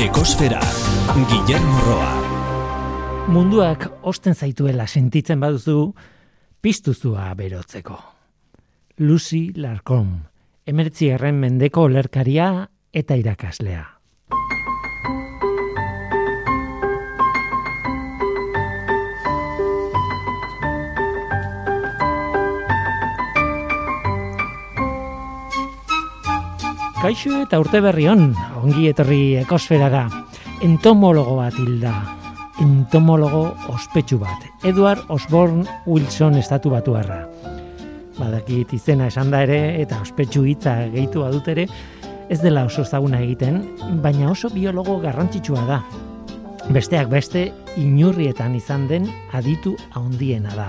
Ekosfera, Guillermo Roa. Munduak osten zaituela sentitzen baduzu, piztuzua berotzeko. Lucy Larcom, emertzi erren mendeko olerkaria eta irakaslea. Kaixo eta urte berri on, ongi etorri ekosferara. Entomologo bat hilda. Entomologo ospetsu bat. Edward Osborne Wilson estatu batu harra. Badakit izena esan da ere eta ospetsu hitza gehitu badut ere, ez dela oso ezaguna egiten, baina oso biologo garrantzitsua da. Besteak beste, inurrietan izan den aditu handiena da.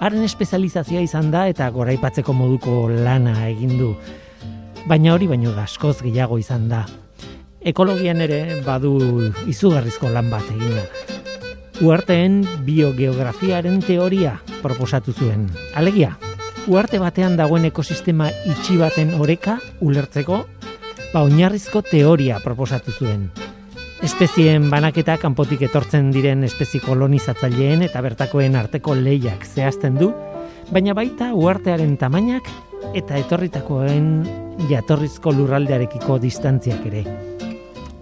Haren espezializazioa izan da eta goraipatzeko moduko lana egin du baina hori baino askoz gehiago izan da. Ekologian ere badu izugarrizko lan bat egina. Uarteen biogeografiaren teoria proposatu zuen. Alegia, uarte batean dagoen ekosistema itxi baten oreka ulertzeko, ba oinarrizko teoria proposatu zuen. Espezien banaketa kanpotik etortzen diren espezie kolonizatzaileen eta bertakoen arteko lehiak zehazten du, baina baita uartearen tamainak eta etorritakoen jatorrizko lurraldearekiko distantziak ere.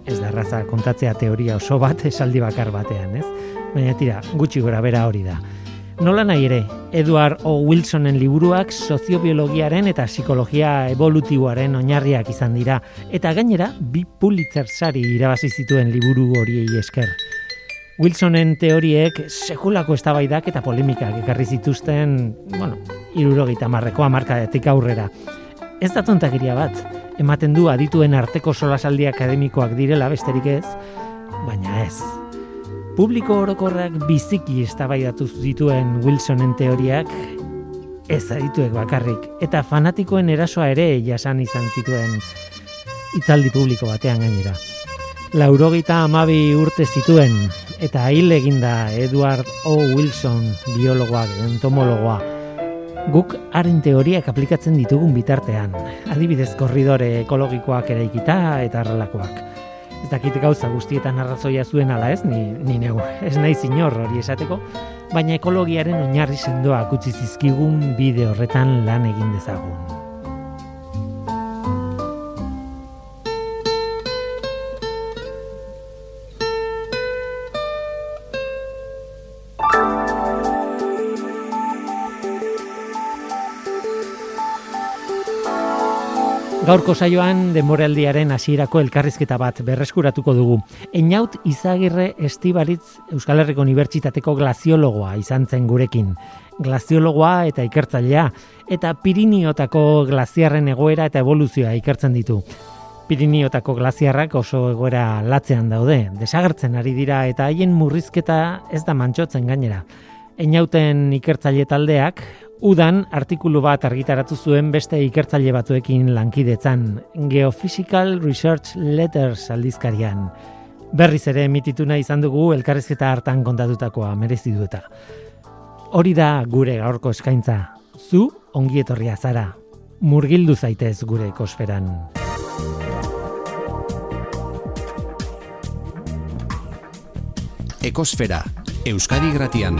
Ez da raza kontatzea teoria oso bat esaldi bakar batean, ez? Baina tira, gutxi gora bera hori da. Nola nahi ere, Edward O. Wilsonen liburuak soziobiologiaren eta psikologia evolutiboaren oinarriak izan dira, eta gainera, bi Pulitzer sari irabazi zituen liburu horiei esker. Wilsonen teoriek sekulako eztabaidak eta polemikak ekarri zituzten, bueno, irurogeita marrekoa markadetik aurrera. Ez da tontakiria bat, ematen du adituen arteko solasaldi akademikoak direla besterik ez, baina ez. Publiko orokorrak biziki eztabaidatu zituen Wilsonen teoriak, ez adituek bakarrik, eta fanatikoen erasoa ere jasan izan zituen itzaldi publiko batean gainera. Laurogeita amabi urte zituen, eta hil eginda Edward O. Wilson, biologoak, entomologoa. Guk haren teoriak aplikatzen ditugun bitartean, adibidez korridore ekologikoak eraikita eta arrelakoak. Ez dakit gauza guztietan arrazoia zuen ala ez, ni, ni neu, ez nahi zinor hori esateko, baina ekologiaren oinarri sendoak utzi zizkigun bide horretan lan egin dezagun. Gaurko saioan demoraldiaren hasierako elkarrizketa bat berreskuratuko dugu. Einaut Izagirre Estibaritz Euskal Herriko Unibertsitateko glaziologoa izan zen gurekin. Glaziologoa eta ikertzailea eta Piriniotako glaziarren egoera eta evoluzioa ikertzen ditu. Piriniotako glaziarrak oso egoera latzean daude, desagertzen ari dira eta haien murrizketa ez da mantxotzen gainera. Einauten ikertzaile taldeak Udan artikulu bat argitaratu zuen beste ikertzaile batzuekin lankidetzan, Geophysical Research Letters aldizkarian. Berriz ere emitituna izan dugu elkarrezketa hartan kontatutakoa merezi dueta. Hori da gure gaurko eskaintza. Zu ongi etorria zara. Murgildu zaitez gure ekosferan. Ekosfera, Euskadi Gratian.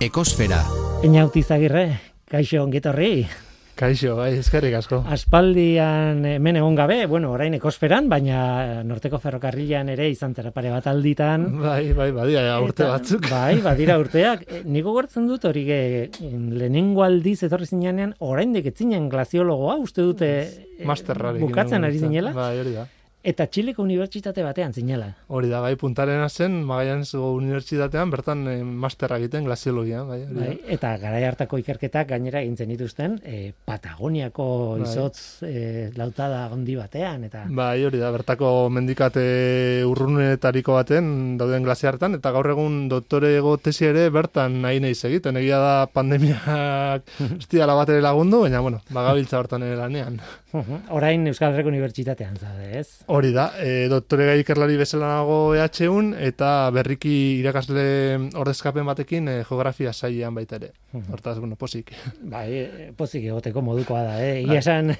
Ekosfera. Eñauti Zagirre, kaixo ongetorri. Kaixo, bai, eskerrik asko. Aspaldian hemen egon gabe, bueno, orain ekosferan, baina norteko ferrokarrilan ere izan zera pare bat alditan. Bai, bai, badira, urte batzuk. Bai, badira urteak. E, Niko gortzen dut hori ge, lehenengo aldiz etorri zinean, orain deketzinen glaziologoa, uste dute Masterrarik. bukatzen ari zinela. Bai, hori da. Eta Txileko Unibertsitate batean zinela. Hori da, bai, puntarena zen, Magallanesgo Unibertsitatean, bertan eh, masterra egiten glaziologian, bai, Bai, eta garai hartako ikerketak gainera egintzen dituzten eh, Patagoniako Bai. izotz eh, lautada handi batean eta Bai, hori da, bertako mendikate urrunetariko baten dauden glaziartan, eta gaur egun doktorego tesi ere bertan nahi nahi egiten. Egia da pandemiak ez bat ere lagundu, baina, bueno, bagabiltza hortan ere lanean. Uhum. orain Euskal Herriko Unibertsitatean zade, ez? Hori da, e, doktore gai ikerlari bezala nago EHUn, eta berriki irakasle ordezkapen batekin e, geografia sailean baita ere. Hortaz, bueno, posik. Bai, e, pozik egoteko modukoa da, eh? Ia esan,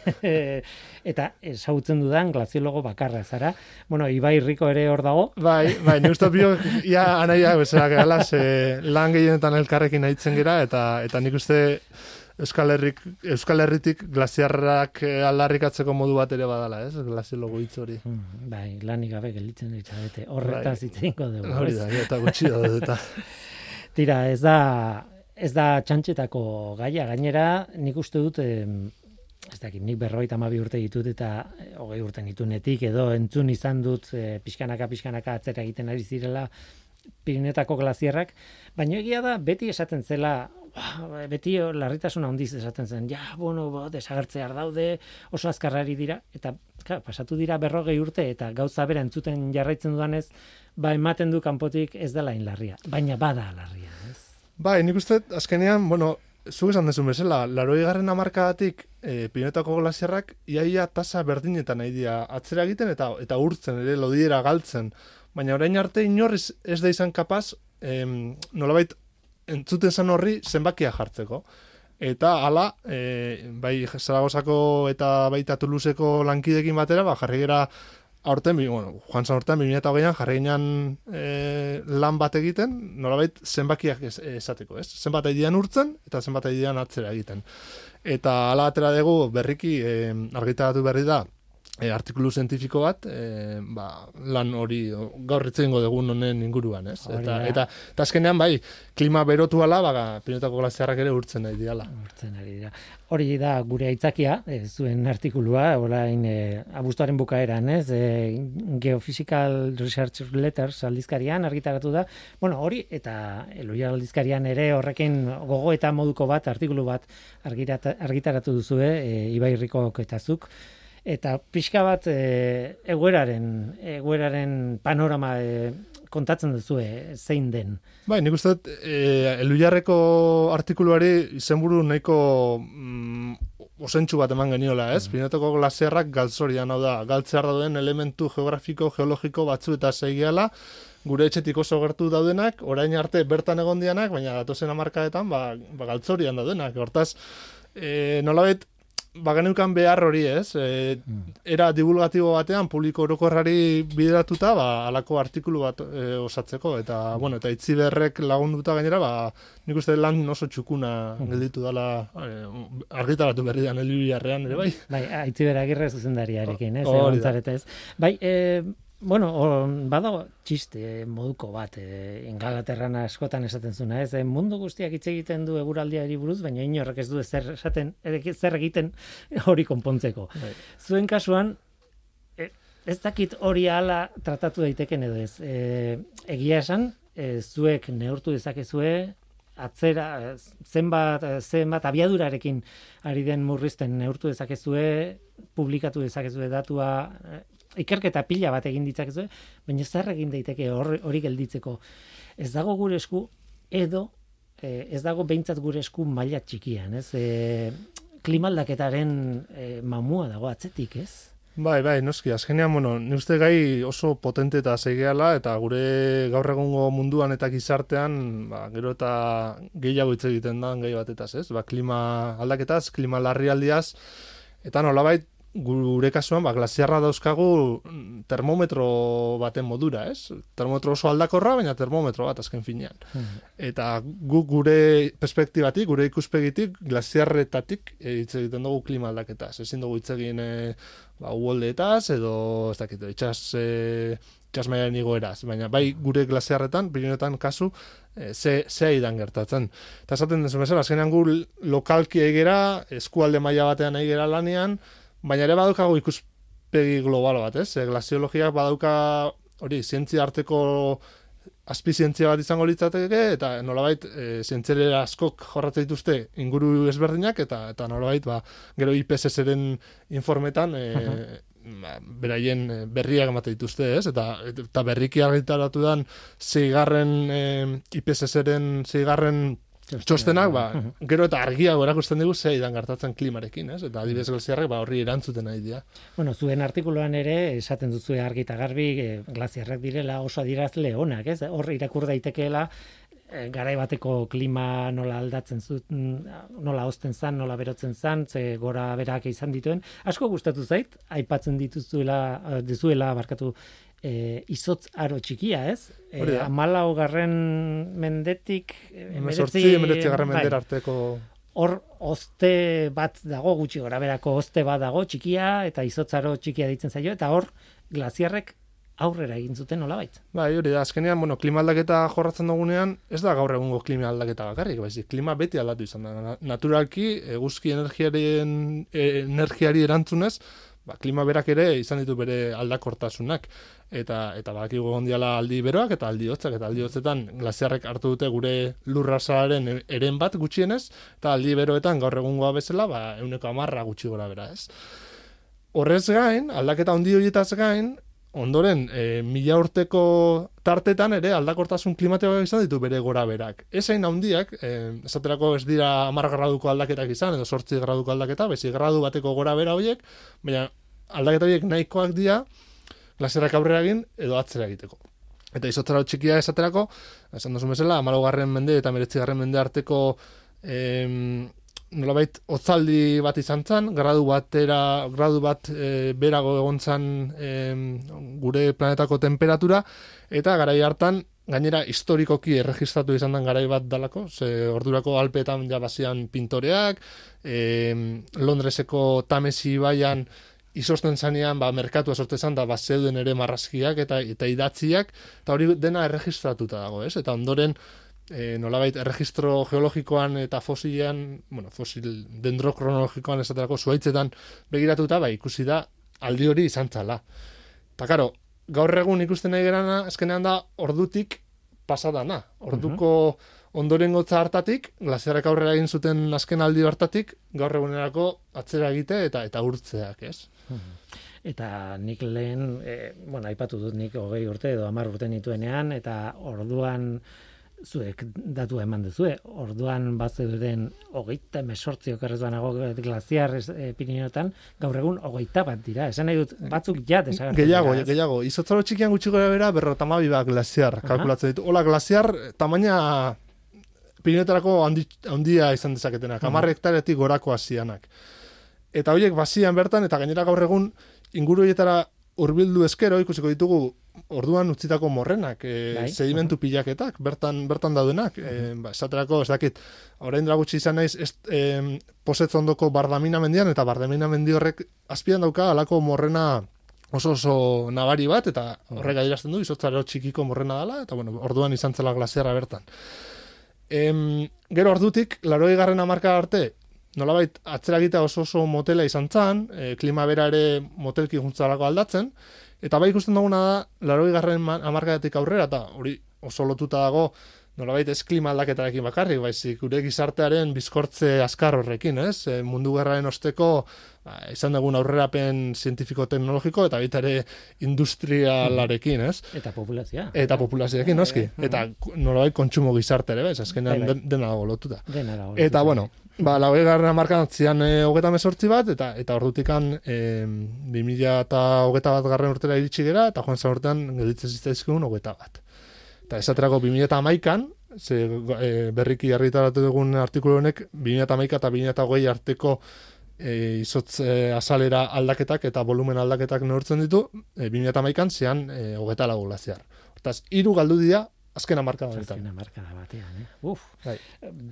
eta ezagutzen dudan glaziologo bakarra zara. Bueno, Ibai Riko ere hor dago. Bai, bai, ni uste bio, ia anaia bezala gara, lan gehienetan elkarrekin aitzen gera, eta, eta nik uste Euskal, Herrik, Euskal Herritik glaziarrak eh, aldarrikatzeko modu bat ere badala, ez? Glaziologo hitz hori. Mm, bai, lanik gabe gelditzen ditzabete. Horretaz bai. itzeinko dugu. Hori da, eta gutxi da, eta. Tira, ez da, ez da txantxetako gaia, gainera, nik uste dut, ez dakit, nik berroita mabi urte ditut eta eh, hogei urte nitunetik, edo entzun izan dut e, pixkanaka, pixkanaka atzera egiten ari zirela Pirinetako glaziarrak, baina egia da, beti esaten zela, beti larritasuna handiz esaten zen, ja, bueno, bo, desagertzear daude, oso azkarrari dira, eta ka, pasatu dira berrogei urte, eta gauza bera entzuten jarraitzen dudanez, ba, ematen du kanpotik ez dela larria, baina bada larria, ez? Bai, nik uste, azkenean, bueno, zuk esan dezun bezala, laroi garren amarkadatik e, pinetako glasiarrak iaia tasa berdinetan nahi dira atzera egiten eta eta urtzen ere lodiera galtzen. Baina orain arte inorriz ez da izan kapaz em, nolabait entzuten zen horri zenbakia jartzeko. Eta hala, e, bai Zaragozako eta baita Toulouseko lankidekin batera, ba, jarri gera aurten, bueno, Juan San Horten, 2008an jarri e, lan bat egiten, nolabait zenbakiak esateko, ez? Zenbat aidian urtzen eta zenbat aidian atzera egiten. Eta hala atera dugu berriki e, argitaratu berri da, e, artikulu zientifiko bat, e, ba, lan hori gaur itzengo dugun honen inguruan, ez? Eta, eta, eta azkenean, bai, klima berotu ala, baga, pinotako glaziarrak ere urtzen nahi diala. Urtzen nahi dira. Hori da gure aitzakia, e, zuen artikulua, orain e, abuztuaren bukaeran, ez? E, Geophysical Research Letters aldizkarian argitaratu da. Bueno, hori, eta eloia aldizkarian ere horrekin gogo eta moduko bat, artikulu bat argitaratu duzu, e, Ibairriko ketazuk eta pixka bat e, egoeraren egoeraren panorama e, kontatzen duzu zein den. Bai, nik uste e, elujarreko artikuluari izenburu nahiko mm, osentsu bat eman geniola, ez? Mm. Pinetako glaziarrak galtzorian, hau da, galtzear dauden elementu geografiko, geologiko batzu eta zeigiala, gure etxetik oso gertu daudenak, orain arte bertan egon dianak, baina datozen amarkaetan, ba, ba galtzorian daudenak. Hortaz, e, nolabet, bageneukan behar hori ez, e, era divulgatibo batean publiko orokorrari bideratuta, ba, alako artikulu bat e, osatzeko, eta, bueno, eta itzi berrek lagunduta gainera, ba, nik uste lan oso txukuna gelditu dala e, argitaratu berri da ere, bai? Bai, itzi beragirre zuzendariarekin, ez, oh, Bai, e, Bueno, badago txiste moduko bat, e, ingalaterran askotan esaten zuna, ez? E, mundu guztiak hitz egiten du eguraldiari buruz, baina inorrek ez du zer esaten, zer egiten hori konpontzeko. Bai. Zuen kasuan, e, ez dakit hori ala tratatu daiteken edo ez. E, egia esan, e, zuek neurtu dezakezue, atzera, zenbat, zenbat abiadurarekin ari den murrizten neurtu dezakezue, publikatu dezakezue datua, ikerketa pila bat egin ditzakezu, baina zer egin daiteke hori gelditzeko. Ez dago gure esku edo eh, ez dago behintzat gure esku maila txikian, ez? E, klimaldaketaren e, mamua dago atzetik, ez? Bai, bai, noski, azkenean, bueno, ni uste gai oso potente eta zeigeala, eta gure gaur egungo munduan eta gizartean, ba, gero eta gehiago hitz egiten da gai batetaz, ez? Ba, klima aldaketaz, klima larrialdiaz, eta nolabait, gure kasuan, ba, glasiarra dauzkagu termometro baten modura, ez? Termometro oso aldakorra, baina termometro bat azken finean. Hmm. Eta gu, gure perspektibatik, gure ikuspegitik, glasiarretatik e, hitz egiten dugu klima aldaketa. Ezin dugu hitz egin e, ba, uoldeetaz, edo, ez dakit, itxas, e, itxas maiaren igoeraz. Baina bai gure glasiarretan, bilinetan kasu, e, ze, ze aidan gertatzen. Eta esaten dezu bezala, azkenean gu lokalki egera, eskualde maila batean egera lanean, Baina ere badaukago ikuspegi global bat, ez? E, glasiologiak badauka hori, zientzia arteko azpizientzia bat izango litzateke, eta nolabait, e, zientziare askok jorratzen dituzte inguru ezberdinak, eta eta nolabait, ba, gero IPSS-eren informetan, e, ba, beraien e, berriak emate dituzte, ez? Eta, eta berriki argitaratu dan, zeigarren e, IPSS-eren, zeigarren txostenak, ba, gero eta argia erakusten dugu ze idan gertatzen klimarekin, ez? Eta adibidez glaziarrek ba horri erantzuten nahi dira. Bueno, zuen artikuluan ere esaten duzu argi eta garbi e, glaziarrek direla oso adirazle onak, ez? Hor irakur daitekeela e, garai bateko klima nola aldatzen zut, nola hozten zan, nola berotzen zan, ze gora berak izan dituen. Asko gustatu zait, aipatzen dituzuela, eh, dizuela barkatu e, izotz aro txikia, ez? E, amala hogarren mendetik... Emezortzi, emeretzi garren bai. mender arteko... Hor, oste bat dago, gutxi gora berako oste bat dago, txikia, eta izotzaro txikia ditzen zaio, eta hor, glaziarrek aurrera egin zuten nolabait. Bai, hori da, azkenean, bueno, klima aldaketa jorratzen dugunean, ez da gaur egungo klima aldaketa bakarrik, baizik, klima beti aldatu izan da. Naturalki, eguzki energiaren, energiari erantzunez, ba, klima berak ere izan ditu bere aldakortasunak eta eta badakigu ondiala aldi beroak eta aldi hotzak eta aldi hotzetan glaziarrek hartu dute gure lurrasaren eren bat gutxienez eta aldi beroetan gaur egungoa bezala ba ehuneko hamarra gutxi gora bera ez horrez gain aldaketa handi horietaz gain ondoren e, mila urteko tartetan ere aldakortasun klimatikoak izan ditu bere gora berak. Ez hain handiak, e, esaterako ez dira amar graduko aldaketak izan, edo sortzi graduko aldaketa, bezi gradu bateko gora bera horiek, baina aldaketa horiek nahikoak dira, glaserak aurrera egin, edo atzera egiteko. Eta izotzara txikia esaterako, esan duzu mesela, amalogarren mende eta meretzigarren mende arteko em, nolabait otzaldi bat izan zen, gradu batera, gradu bat e, berago egon zen gure planetako temperatura, eta garai hartan, gainera historikoki erregistratu izan den garai bat dalako, ze ordurako alpetan ja basian pintoreak, e, Londreseko tamesi baian izosten zanean, ba, merkatu sortzen zan, da, ba, zeuden ere marrazkiak eta, eta idatziak, eta hori dena erregistratuta dago, ez? Eta ondoren, e, nolabait erregistro geologikoan eta fosilean, bueno, fosil dendrokronologikoan esaterako zuaitzetan begiratuta, bai, ikusi da aldi hori izan txala. Ta karo, gaur egun ikusten nahi gerana, eskenean da, ordutik pasadana. Orduko ondoren gotza hartatik, glaziarrak aurrera egin zuten azken aldi hartatik, gaur egunerako atzera egite eta eta urtzeak, ez? Eta nik lehen, e, bueno, aipatu dut nik hogei urte edo amar urte nituenean, eta orduan zuek datu eman duzue. Orduan bat zeuden hogeita mesortzi okerrez banago glaziar e, gaur egun hogeita bat dira. Esan nahi dut, batzuk ja desagertu. Gehiago, dira, gehiago. Izotzaro txikian gutxi gara bera, berro tamabi bat glaziar, kalkulatzen ditu. Hola, glaziar, tamaina Pirineotarako handia izan dezaketena, kamar hektaretik gorako hasianak. Eta horiek bazian bertan, eta gainera gaur egun, inguru horietara urbildu eskero, ikusiko ditugu, orduan utzitako morrenak, e, sedimentu pilaketak, bertan bertan daudenak, e, ba, esaterako, ez dakit, orain gutxi izan naiz, ez, e, posetz ondoko bardamina mendian, eta bardamina mendi horrek azpian dauka, alako morrena oso oso nabari bat, eta horrek adirazten du, izotzareo txikiko morrena dela, eta bueno, orduan izan zela glaziarra bertan. Em, gero ordutik, laroi garren amarka arte, nolabait atzera oso oso motela izan zan, e, klima bera ere motelki juntzalako aldatzen, Eta bai ikusten duguna da, laroi garren amarkadetik aurrera, eta hori oso lotuta dago, nolabait ez klima aldaketarekin bakarrik, baizik gure gizartearen bizkortze askar horrekin, ez? E, mundu gerraren osteko, ba, izan dugun aurrerapen zientifiko-teknologiko, eta baita ere industrialarekin, ez? Eta populazioa. Eta populazioarekin, noski. Eta nolabait kontsumo gizarte ere, ez? Azkenean bai, bai. dena dago lotuta. Dena dago Eta, bueno, Ba, lau egarren amarkan zian e, hogeta mesortzi bat, eta eta ordutikan e, 2000 eta hogeta bat garren urtera iritsi gera, eta joan zan urtean gelditzen ziztaizkigun hogeta bat. Eta esaterako 2000 eta amaikan, ze, e, berriki argitaratu dugun artikulu honek, 2000 eta amaika eta 2000 eta hogei arteko e, izotz e, azalera aldaketak eta volumen aldaketak neurtzen ditu, e, 2000 eta amaikan zian e, hogeta lagu laziar. Hortaz, iru galdu dira, azken amarkada batean. Azken amarkada batean, eh? Uf. Bai.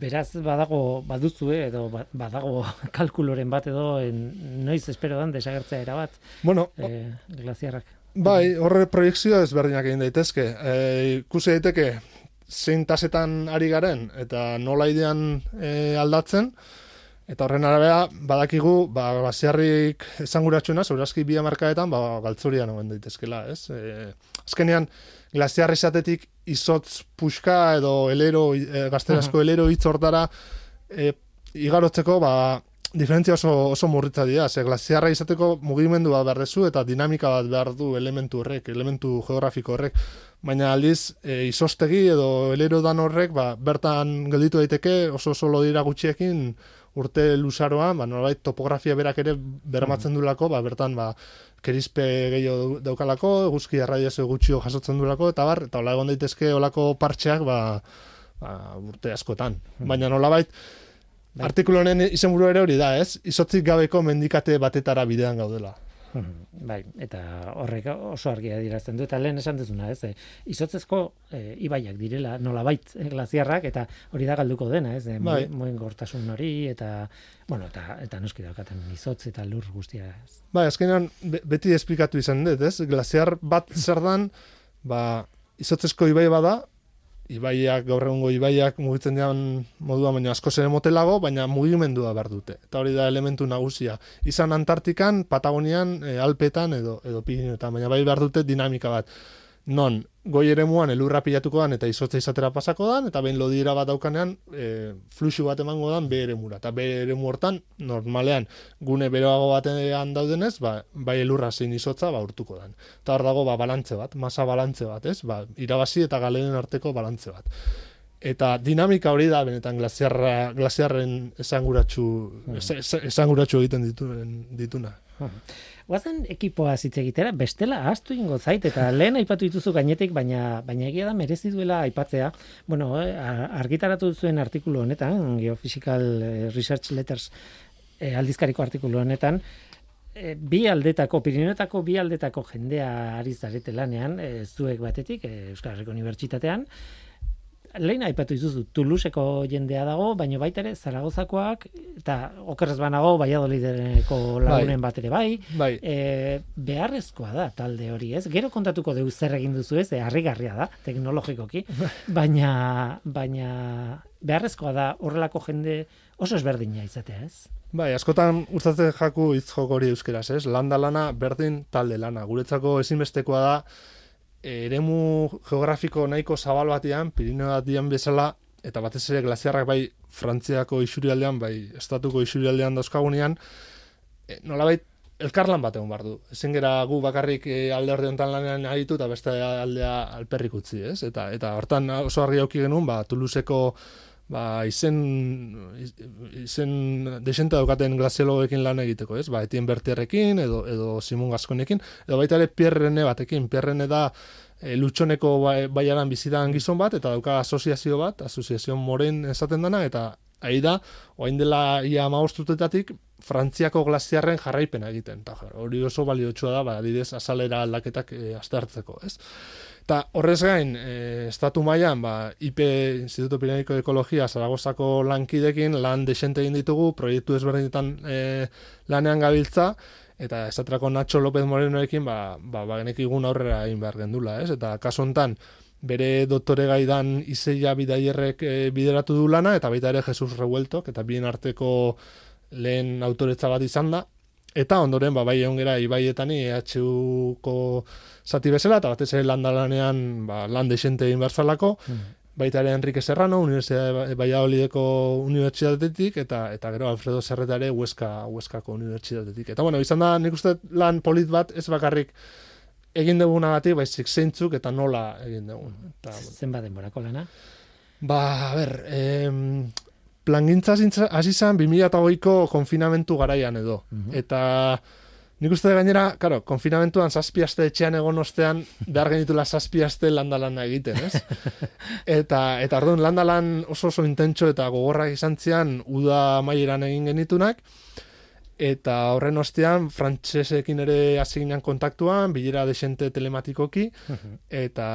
Beraz, badago, baduzu, eh? edo ba, badago kalkuloren bat edo, en, noiz espero dan desagertzea erabat. Bueno. Eh, glaziarrak. Bai, horre proiektzioa ezberdinak egin daitezke. E, ikusi daiteke, zein tasetan ari garen, eta nola idean e, aldatzen, Eta horren arabea, badakigu, ba, glaziarrik esanguratxuna, segurazki bi amarkaetan, ba, galtzurian ogen daitezkela, ez? E, azkenean, glaziar esatetik izotz puxka edo elero, e, gazterazko elero hitz hortara e, igarotzeko, ba, diferentzia oso, oso murritza dira, ze glaziarra izateko mugimendu bat behar dezu eta dinamika bat behar du elementu horrek, elementu geografiko horrek, baina aldiz e, izostegi edo elerodan horrek ba, bertan gelditu daiteke oso oso dira gutxiekin urte luzaroan, ba, nolabait topografia berak ere bermatzen mm. dulako, ba, bertan ba, kerizpe gehiago daukalako, eguzki erradiazio gutxio jasotzen dulako, eta bar, eta hola egon daitezke olako partxeak ba, ba, urte askotan. Mm. Baina nolabait, Bai. Artikulu honen izenburu ere hori da, ez? Izotzik gabeko mendikate batetara bidean gaudela. Bai, eta horrek oso argia dirazten du, eta lehen esan dezuna, ez? E, izotzezko e, ibaiak direla, nola bait, e, glaziarrak, eta hori da galduko dena, ez? E, bai. Moen gortasun hori, eta, bueno, eta, eta noski daukaten izotz eta lur guztia. Ez? Bai, azkenean beti esplikatu izan dut, ez? Glaziar bat zer dan, ba, izotzezko ibai bada, ibaiak, gaur egungo ibaiak mugitzen dian modua, baina asko ere motelago, baina mugimendua behar dute. Eta hori da elementu nagusia. Izan Antartikan, Patagonian, e, Alpetan edo, edo Pirinetan, baina bai behar dute dinamika bat non goi ere muan elurra pilatuko dan eta izotza izatera pasako dan, eta behin lodiera bat daukanean e, fluxu bat emango dan be ere mura. Eta be ere hortan, normalean, gune beroago batean daudenez, ba, bai elurra zein izotza ba, urtuko dan. Eta hor dago ba, balantze bat, masa balantze bat, ez? Ba, irabazi eta galeren arteko balantze bat. Eta dinamika hori da, benetan, glasiarra, glasiarren esanguratsu, hmm. esanguratsu egiten dituen, dituna. Guazen ekipoa zitze egitera, bestela ahaztu ingo zait, eta lehen aipatu dituzu gainetik, baina baina egia da merezi duela aipatzea. Bueno, eh, argitaratu zuen artikulu honetan, Geophysical eh, Research Letters eh, aldizkariko artikulu honetan, eh, bi aldetako, Pirinetako bi aldetako jendea ari zarete lanean, eh, zuek batetik, eh, Euskal Herriko Unibertsitatean, lehen aipatu dituzu Toulouseko jendea dago, baina baita ere Zaragozakoak eta okerrez banago Valladolideko lagunen bai. bat ere bai. bai. E, beharrezkoa da talde hori, ez? Gero kontatuko deu zer egin duzu, ez? E, harrigarria da teknologikoki, baina baina beharrezkoa da horrelako jende oso ezberdina izatea, ez? Bai, askotan gustatzen jaku hitz hori euskeraz, ez? Landa lana berdin talde lana. Guretzako ezinbestekoa da eremu geografiko nahiko zabal batean, Pirineo batian bezala, eta batez ere glaziarrak bai Frantziako isurialdean, bai estatuko isurialdean dauzkagunean, e, nolabait elkarlan bat egon bardu. Ezen gera gu bakarrik e, alde orde honetan lanean aditu eta beste aldea alperrik utzi, ez? Eta, eta hortan oso argi auki genuen, ba, Toulouseko ba, izen, izen desente daukaten glaziologekin lan egiteko, ez? Ba, etien bertierrekin, edo, edo Simon Gaskonekin, edo baita ere pierrene batekin, pierrene da e, lutxoneko bai, baiaran bizitan gizon bat, eta dauka asoziazio bat, asoziazio moren esaten dana, eta ahi da, oain dela ia maostutetatik, Frantziako glaziarren jarraipena egiten, eta hori oso baliotsua da, ba, adidez, azalera aldaketak e, aztertzeko, ez? Eta horrez gain, e, estatu mailan ba, IP, Instituto Pireniko de Ekologia, Zaragozako lankidekin, lan desente egin ditugu, proiektu ezberdinetan e, lanean gabiltza, eta esaterako Nacho López Morenoekin, ba, ba, ba aurrera egin behar gendula, ez? Eta kaso hontan, bere doktore gaidan izeia bidaierrek e, bideratu du lana, eta baita ere Jesus Revueltok, eta bien arteko lehen autoretza bat izan da, eta ondoren, ba, bai egon gara, ibaietan, EHUko zati bezala, eta batez ere landalanean ba, lan desente egin berzalako, mm. baita ere Enrique Serrano, Universidade Valladolideko Unibertsitatetik, eta eta gero Alfredo Serretare Huesca, Huescako Unibertsitatetik. Eta bueno, izan da, nik uste lan polit bat, ez bakarrik egin dugunagatik, baizik zeintzuk eta nola egin dugun. Eta, Zenba denborako lana? Ba, a ber, em, plangintza hasi zen 2008ko konfinamentu garaian edo. Mhm. Eta Nik uste gainera, karo, konfinamentuan zazpiazte etxean egon ostean, behar genitula zazpiazte landalana egiten, ez? Eta, eta orduan, landalan oso oso intentxo eta gogorrak izan zian, uda maieran egin genitunak, eta horren ostean, frantsesekin ere hasi kontaktuan, bilera desente telematikoki, mhm. eta,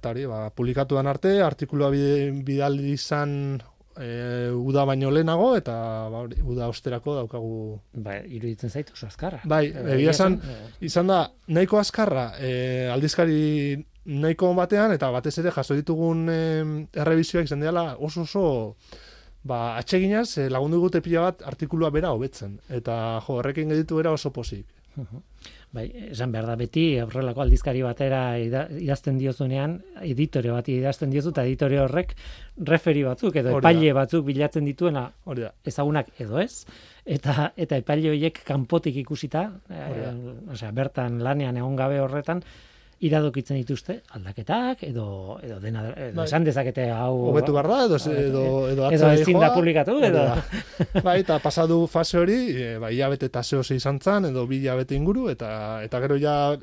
eta hori, ba, publikatuan arte, artikulua bidaldi izan e, uda baino lehenago eta ba, uda osterako daukagu. Ba, iruditzen zaitu oso azkarra. Bai, egia esan, izan da nahiko azkarra e, aldizkari nahiko batean eta batez ere jaso ditugun e, errebizioak izan dela oso oso ba, atseginaz e, lagundu gute pila bat artikulua bera hobetzen. Eta jo, horrekin geditu era oso posik Bai, esan behar da beti, horrelako aldizkari batera ida- idazten diozunean, editore bat idazten diozu, eta editore horrek referi batzuk, edo epaile batzuk bilatzen dituena Hori da. ezagunak edo ez, eta eta epaile horiek kanpotik ikusita, e, osea, bertan lanean egon gabe horretan, iradokitzen dituzte aldaketak edo edo dena edo Bai. esan dezakete hau Hobetu behar da, edo, edo, edo, edo ezin da publikatu edo bai, eta pasadu fase hori, e, bai, hilabete eta zehoz izan zan, edo bi hilabete inguru, eta eta gero ja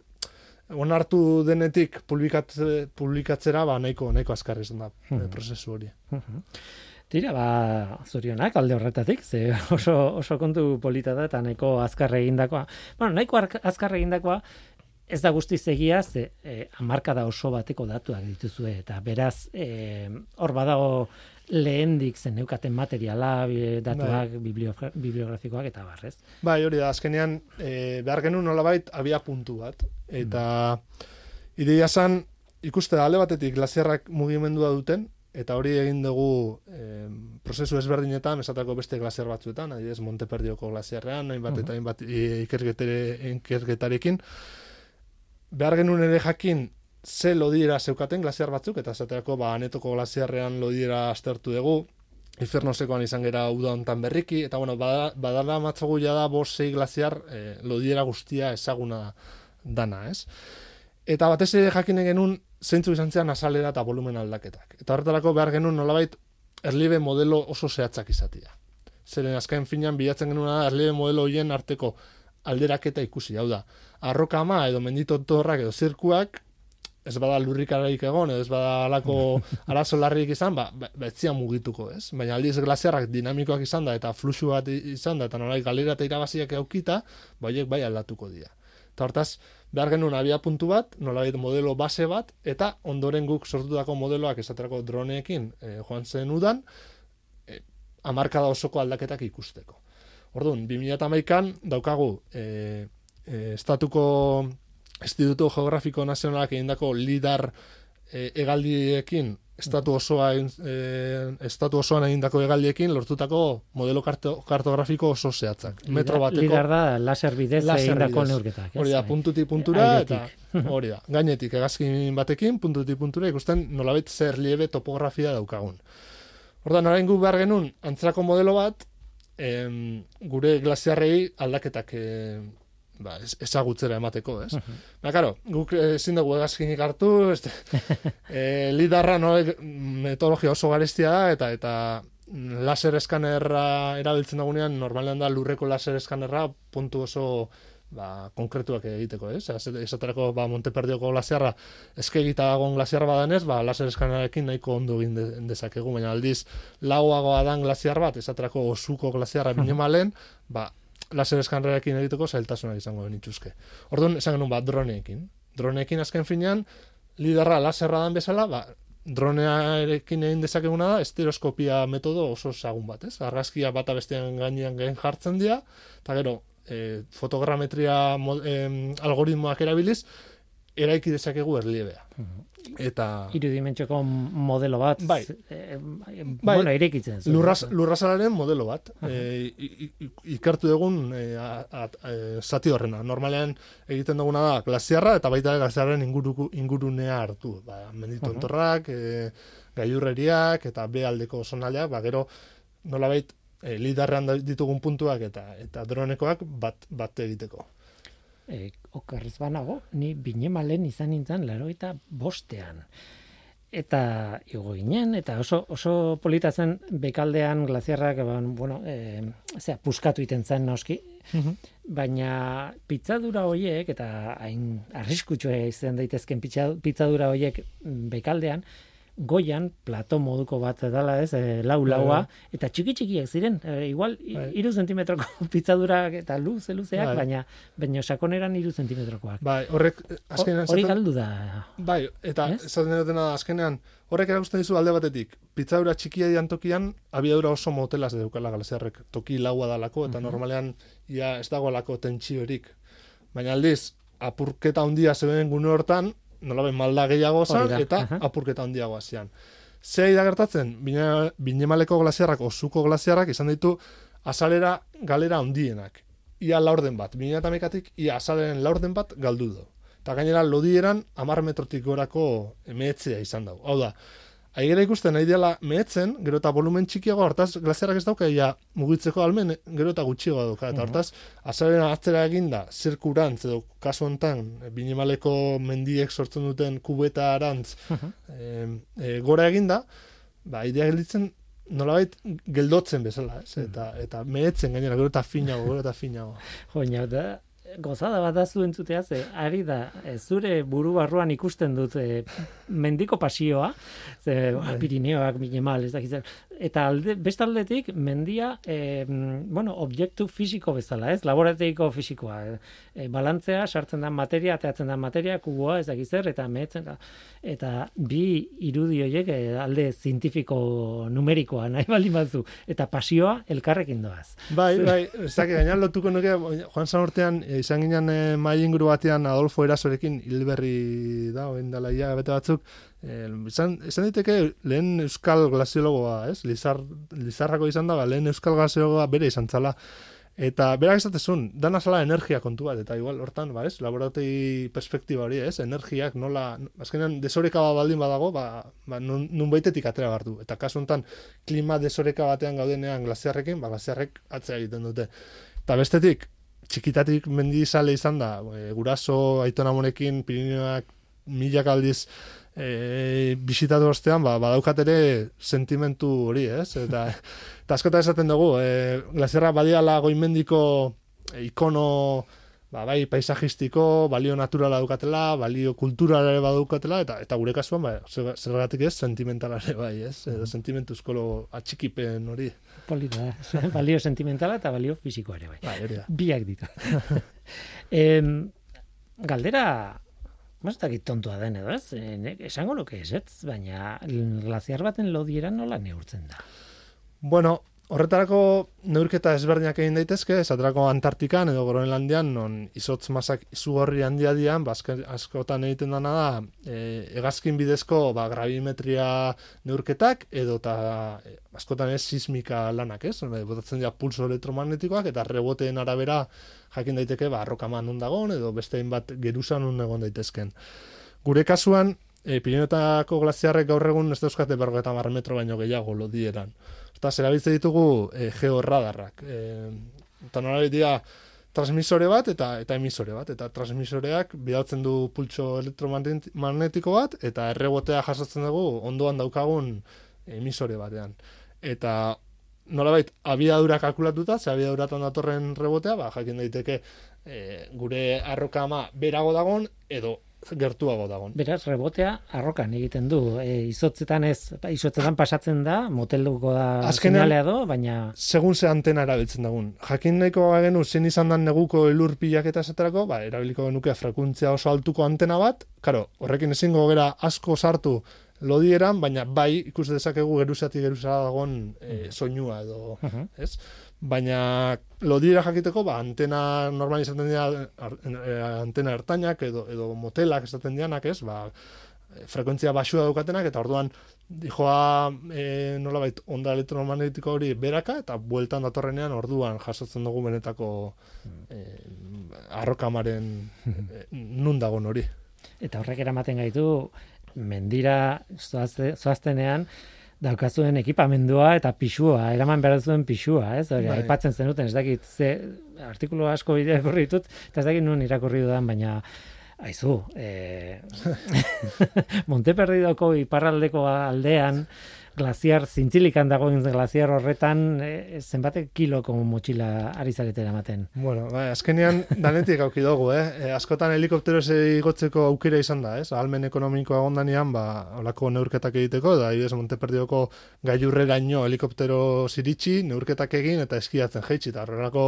onartu denetik publikatze, publikatzera, ba, nahiko, nahiko azkar izan da e, Mhm. prozesu hori. Tira, ba, zorionak alde horretatik, ze oso, oso kontu polita da eta nahiko azkar egindakoa. Bueno, nahiko ark- azkar egindakoa ez da guztiz egia, ze eh, hamarkada oso bateko datuak dituzue, eta beraz, eh, hor badago lehendik zen neukaten materiala, bi- datuak, bibliogra- bibliografikoak eta barrez. Bai, hori da, azkenean e, behar genuen nolabait abia puntu bat. Eta ideia zan, ikuste da alde batetik glasiarrak mugimendua duten, eta hori egin dugu e, prozesu ezberdinetan, esatako beste glasiar batzuetan, adibidez Monteperdioko glasiarrean, hainbat eta hainbat e, ikerketarekin. Behar genuen ere jakin ze lodiera zeukaten glasiar batzuk, eta esaterako ba, anetoko glasiarrean lodiera aztertu dugu, Infernosekoan izan gera uda hontan berriki, eta bueno, bada- badala matzagu ja da bost sei glaziar eh, lodiera guztia ezaguna dana, ez? Eta batez ere jakinen genuen zeintzu izan zean azalera eta volumen aldaketak. Eta horretarako behar genuen nolabait erlibe modelo oso zehatzak izatea. Zeren azken finean bilatzen genuen da erlibe modelo hoien arteko alderaketa ikusi, hau da. Arroka ama edo menditotorrak edo zirkuak ez bada lurrikararik egon, ez bada alako arazo larririk izan, ba, ba, ba zian mugituko, ez? Baina aldiz glasiarrak dinamikoak izan da, eta fluxu bat izan da, eta nolai galera eta irabaziak eukita, baiek bai aldatuko dira. Eta hortaz, behar genuen abia puntu bat, nolabait modelo base bat, eta ondoren guk sortutako modeloak esaterako droneekin e, joan zen udan, e, amarkada osoko aldaketak ikusteko. Orduan, 2008an daukagu e, e, estatuko Instituto Geografiko Nazionalak egindako lidar e, egaldiekin estatu osoa egin- e, estatu osoan egindako egaldiekin lortutako modelo karto, kartografiko oso zehatzak. Metro bateko Lidar da laser bidez egindako neurketak. Hori da, puntutik puntura eta hori da, gainetik hegazkin batekin, puntutik puntura ikusten nolabait zer liebe topografia daukagun. Ordan orain gu behar genuen antzerako modelo bat, em, gure glasiarrei aldaketak e, ba, ez- ezagutzera emateko, ez? Ba, karo, guk eh, ezin dugu hegazkinik hartu, ez, e, lidarra no, metodologia oso garestia da, eta eta laser eskanerra erabiltzen dagunean, normalean da lurreko laser eskanerra puntu oso ba, konkretuak egiteko, ez? Esaterako ba, Monteperdioko glasiarra eskegita dagoen glasiar badanez, ba, laser eskanarekin nahiko ondo egin de- dezakegu, baina aldiz lauagoa dan glasiar bat, esaterako osuko glasiarra binemalen, ba, laser eskanerekin egiteko zailtasunak izango genituzke. Orduan, esan genuen, ba, droneekin. Droneekin azken finean, liderra laserra dan bezala, ba, dronearekin egin dezakeguna da, estereoskopia metodo oso ezagun bat, ez? Argazkia bata bestean gainean gain jartzen dira, eta gero, e, fotogrametria mo- em, algoritmoak erabiliz, eraiki dezakegu erliebea. Eta... Irudimentxoko modelo bat, Bai. eh, Bai. bueno, irekitzen zuen. Lurraz, lurrazalaren modelo bat. E, ikertu dugun e, a, a, e, zati horrena. Normalean egiten duguna da glasiarra eta baita glasiarren inguruku, ingurunea hartu. Ba, menditontorrak, e, gailurreriak eta B aldeko zonaldeak, ba, gero nolabait e, lidarrean da- ditugun puntuak eta eta dronekoak bat, bat egiteko. E, okerrez banago, ni binemalen izan nintzen laro eta bostean. Eta igo ginen, eta oso, oso polita zen bekaldean glaziarrak, ba, bueno, e, zera, puskatu iten zen noski, baina pitzadura hoiek, eta hain arriskutsua izan daitezken pitza- pitzadura hoiek mm, bekaldean, goian, plato moduko bat dala ez, e, lau laua, eta txiki txikiak ziren, e, igual, Bai. iru zentimetroko pitzadurak eta luze luzeak, Bai. baina, baina sakoneran iru zentimetrokoak. Bai, horrek azkenean Hori galdu da. Bai, eta esaten dutena azkenean, horrek erakusten dizu alde batetik, pitzadura txikia dian tokian, abiadura oso motelaz deukala galaziarrek, toki laua dalako, eta normalean ia ez dagoelako tentsiorik. Baina aldiz, apurketa handia zeuden gune hortan, nolaben malda gehiago zan, da, eta aha. apurketa handiagoa zian. Zei da gertatzen, Bine- binemaleko glasiarrak, osuko glasiarrak izan ditu azalera galera handienak. ia laurden bat. 2008tik ia azalaren laurden bat galdu du. Eta gainera lodieran amar metrotik gorako emeetzea izan dago. Hau da, Aigera ikusten nahi dela mehetzen, gero eta volumen txikiago, hortaz glaziarak ez dauka, ja, mugitzeko almen, gero eta gutxiago dauka. Eta hortaz, azaren atzera eginda, zirkurantz, edo kasu honetan, binimaleko mendiek sortzen duten kubeta arantz, e, gora eginda, ba, idea gelditzen, nolabait geldotzen bezala, ez? Eta, eta mehetzen gainera, gero eta finago, gero eta finago. Jo, da, gozada bat da zuen zutea, ze, ari da, e, zure buru barruan ikusten dut e, mendiko pasioa, ze, bai. Pirineoak, minimal, ez dakizera, eta alde, bestaldetik, mendia, e, bueno, objektu fisiko bezala, ez, laborateiko fisikoa, e, balantzea, sartzen da materia, ateatzen da materia, kuboa, ez dakizer, eta mehetzen da, eta bi irudi horiek alde zientifiko numerikoa, nahi baldin batzu, eta pasioa elkarrekin doaz. Bai, bai, ez dakit, gaina lotuko nuke, Juan San Ortean, izan ginen e, mai inguru batean Adolfo Erasorekin hilberri da, oen dela ia bete batzuk, e, izan, izan diteke lehen euskal glasiologoa, ez? Lizar, Lizarrako izan da, lehen euskal glasiologoa bere izan zala. Eta berak esatezun, dana zala energia kontu bat, eta igual hortan, ba, ez, laboratei perspektiba hori, ez, energiak nola, azkenean desoreka bat baldin badago, ba, ba nun, nun baitetik atera bardu. Eta kasu honetan, klima desoreka batean gaudenean glasiarrekin, ba, glasiarrek atzea egiten dute. Eta bestetik, txikitatik mendizale izan da, e, guraso aitona monekin Pirineoak milak aldiz e, bisitatu ostean, ba, badaukat ere sentimentu hori, ez? Eta, eta askota esaten dugu, e, glazierra badiala goimendiko ikono ba, bai paisajistiko, balio naturala dukatela, balio kulturala ere badukatela, eta eta gure kasuan, ba, zergatik ez, sentimentala ere bai, ez? Edo sentimentu eskolo atxikipen hori. Polita da, balio sentimentala eta balio fisiko ere bai. Bai, ere da. Biak ditu. em, galdera, Mas da tontua den edo, ez? Esango nuke ez, ez? Baina glaziar baten lodiera nola neurtzen da. Bueno, Horretarako neurketa ezberdinak egin daitezke, esaterako Antartikan edo Groenlandian, non izotz masak izugarri handia dian, ba, askotan egiten dana da, e, egazkin bidezko ba, gravimetria neurketak, edo eta e, askotan ez sismika lanak, ez? Botatzen dira pulso elektromagnetikoak, eta reboteen arabera jakin daiteke, ba, rokaman dagoen, edo beste bat gerusan egon daitezken. Gure kasuan, e, Pirinotako glaziarrek gaur egun ez dauzkate bergeta metro baino gehiago lodieran eta zerabiltze ditugu e, georradarrak. E, eta nola dira transmisore bat eta eta emisore bat. Eta transmisoreak bidaltzen du pultso elektromagnetiko bat eta errebotea jasotzen dugu ondoan daukagun emisore batean. Eta nolabait abiadura kalkulatuta, ze abiaduratan datorren rebotea, ba, jakin daiteke e, gure arroka ama berago dagon, edo gertuago dagon. Beraz, rebotea arrokan egiten du. E, izotzetan ez, izotzetan pasatzen da, motelduko da Azkenean, do, baina... Segun ze antena erabiltzen dagun. Jakin nahiko genu, zen izan dan neguko elur pilak eta esaterako, ba, erabiliko genuke frekuntzia oso altuko antena bat, karo, horrekin ezingo gera asko sartu lodieran, baina bai ikus dezakegu geruzati geruzara dagon e, soinua edo, ez? Baina lodiera jakiteko ba antena normal izaten dira eh, antena ertainak edo edo motelak esaten dianak, ez? Ba frekuentzia baxua daukatenak eta orduan dijoa e, nolabait onda elektromagnetiko hori beraka eta bueltan datorrenean orduan jasotzen dugu benetako e, arrokamaren e, nun dago hori. Eta horrek eramaten gaitu mendira zoaztenean daukazuen ekipamendua eta pixua, eraman behar zuen pixua, ez? Hori, bai. aipatzen zenuten, ez dakit, ze artikulu asko irakurri ditut, eta ez dakit nun irakurri dudan, baina aizu, e, Monteperdidoko iparraldeko aldean, glaziar, zintzilikan dagoen glaziar horretan, e, zenbate kiloko motxila ari zaretera ematen. Bueno, bai, azkenean danetik auki dugu, eh? E, askotan helikoptero igotzeko aukera izan da, ez? Almen ekonomikoa gondanian, ba, olako neurketak egiteko, da, ibez, Monteperdidoko gaiurreraino helikoptero ziritsi, neurketak egin, eta eskiatzen jeitsi, eta horrelako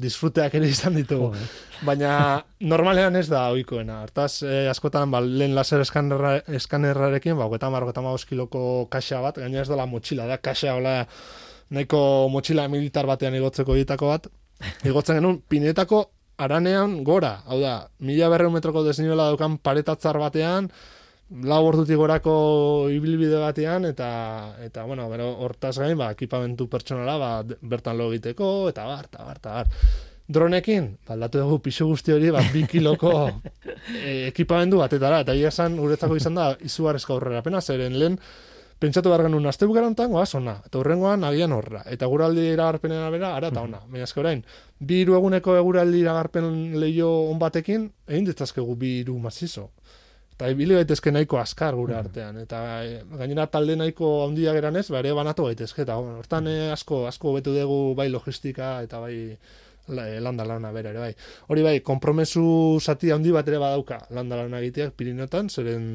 disfruteak ere izan ditugu. Baina normalean ez da ohikoena. Hortaz, eh, askotan ba, lehen laser eskanerra, eskanerrarekin, ba, geta mar, kiloko kaxa bat, gaina ez dela motxila, da kaxa hola nahiko motxila militar batean igotzeko ditako bat. Igotzen genuen, pinetako aranean gora. Hau da, mila berreun metroko desnibela daukan paretatzar batean, lau ordutik gorako ibilbide batean eta eta bueno, bero hortaz gain ba ekipamentu pertsonala ba bertan lo egiteko eta bar ta bar ta bar. dronekin, ba, aldatu dugu pisu guzti hori, ba, bi kiloko e, ekipamendu batetara, eta ia esan, guretzako izan da, izugarrezko aurrera pena, zeren lehen, pentsatu behar genuen, azte bukarantan, goaz, ona, eta hurrengoan agian horra, eta guraldi iragarpenen bera, ara eta ona, baina azke orain, bi hiru eguneko eguraldi iragarpen leio on batekin, egin ditzazkegu bi hiru mazizo. Eta ibili gaitezke nahiko askar gure artean, eta e, gainera talde nahiko handia geran ez, ba, ere banatu gaitezke, eta hortan e, asko, asko betu dugu bai logistika eta bai la, e, landa lana bera ere bai. Hori bai, kompromesu zati handi bat ere badauka landa lana egiteak Pirinotan, zeren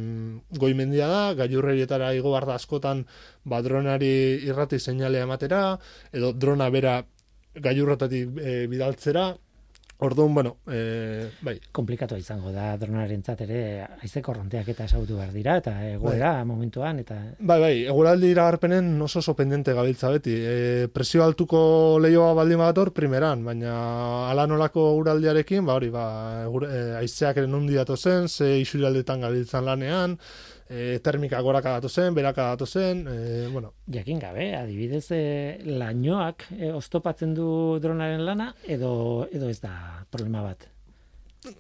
goimendia da, gailurrerietara igo barda askotan ba, dronari irrati seinalea ematera, edo drona bera gailurratatik e, bidaltzera, Orduan, bueno, e, bai. Komplikatu izango da dronaren ere aize korronteak eta esautu behar dira, eta egoera bai. momentuan, eta... Bai, bai, eguraldi iragarpenen oso oso pendiente gabiltza beti. E, presio altuko lehioa baldin badator, primeran, baina ala nolako eguraldiarekin, ba hori, ba, egur, e, aizeak ere nundi zen, ze isuraldetan gabiltzan lanean, e, termika goraka datu zen, beraka datu zen, e, bueno. Jakin gabe, adibidez, e, lainoak e, oztopatzen du dronaren lana, edo, edo ez da problema bat?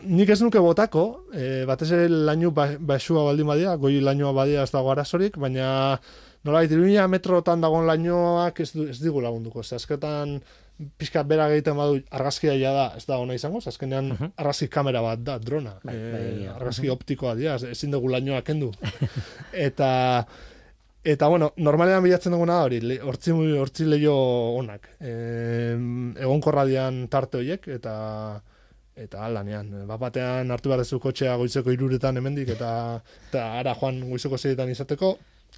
Nik ez nuke botako, e, batez lainu ba, baixua baldin badia, goi lainoa badia ez dago arazorik, baina nola, iruña metrotan dagoen lainoak ez, ez digu lagunduko. Azketan, pixka bera egiten badu argazkia ja da, ez da ona izango, azkenean uh argazki kamera bat da, drona. Bai, bai, e, argazki optikoa dira, ezin dugu lainoa kendu. eta eta bueno, normalean bilatzen duguna hori, hortzi hortzi leio onak. E, egonkorra dian tarte horiek eta eta alanean, bat batean hartu behar kotxea goizeko iruretan hemendik eta eta ara joan goizeko zeiretan izateko.